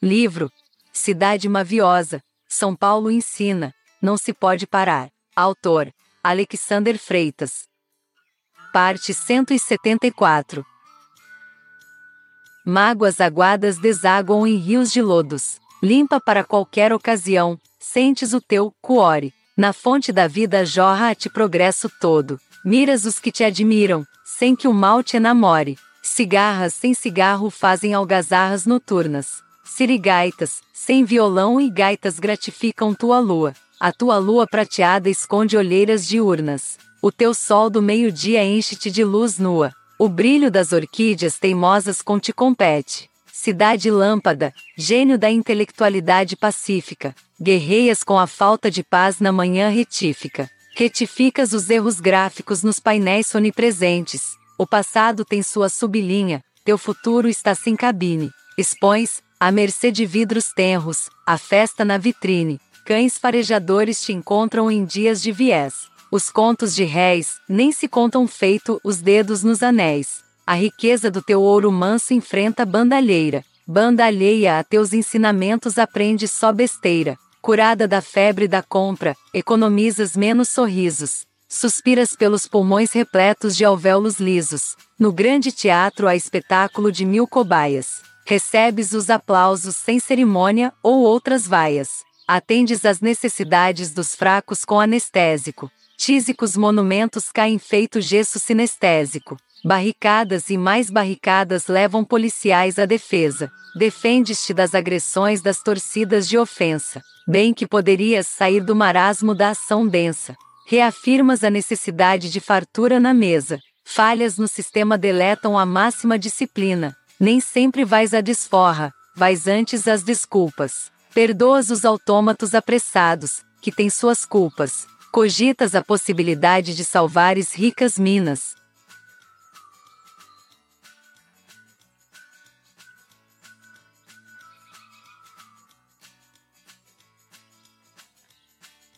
Livro Cidade Maviosa, São Paulo ensina, não se pode parar. Autor Alexander Freitas. Parte 174 Mágoas aguadas desaguam em rios de lodos. Limpa para qualquer ocasião, sentes o teu cuore. Na fonte da vida jorra a ti progresso todo. Miras os que te admiram, sem que o mal te enamore. Cigarras sem cigarro fazem algazarras noturnas. Sirigaitas, sem violão e gaitas gratificam tua lua. A tua lua prateada esconde olheiras diurnas. O teu sol do meio-dia enche-te de luz nua. O brilho das orquídeas teimosas com te compete. Cidade lâmpada, gênio da intelectualidade pacífica, guerreias com a falta de paz na manhã retífica. Retificas os erros gráficos nos painéis onipresentes. O passado tem sua sublinha, teu futuro está sem cabine. Expões, à mercê de vidros tenros, a festa na vitrine. Cães farejadores te encontram em dias de viés. Os contos de réis, nem se contam feito os dedos nos anéis. A riqueza do teu ouro manso enfrenta bandalheira. Banda alheia a teus ensinamentos aprende só besteira. Curada da febre da compra, economizas menos sorrisos. Suspiras pelos pulmões repletos de alvéolos lisos. No grande teatro há espetáculo de mil cobaias. Recebes os aplausos sem cerimônia ou outras vaias. Atendes às necessidades dos fracos com anestésico. Tísicos monumentos caem feito gesso sinestésico. Barricadas e mais barricadas levam policiais à defesa. Defendes-te das agressões das torcidas de ofensa. Bem que poderias sair do marasmo da ação densa. Reafirmas a necessidade de fartura na mesa. Falhas no sistema deletam a máxima disciplina. Nem sempre vais à desforra, vais antes às desculpas. Perdoas os autômatos apressados, que têm suas culpas. Cogitas a possibilidade de salvares ricas minas.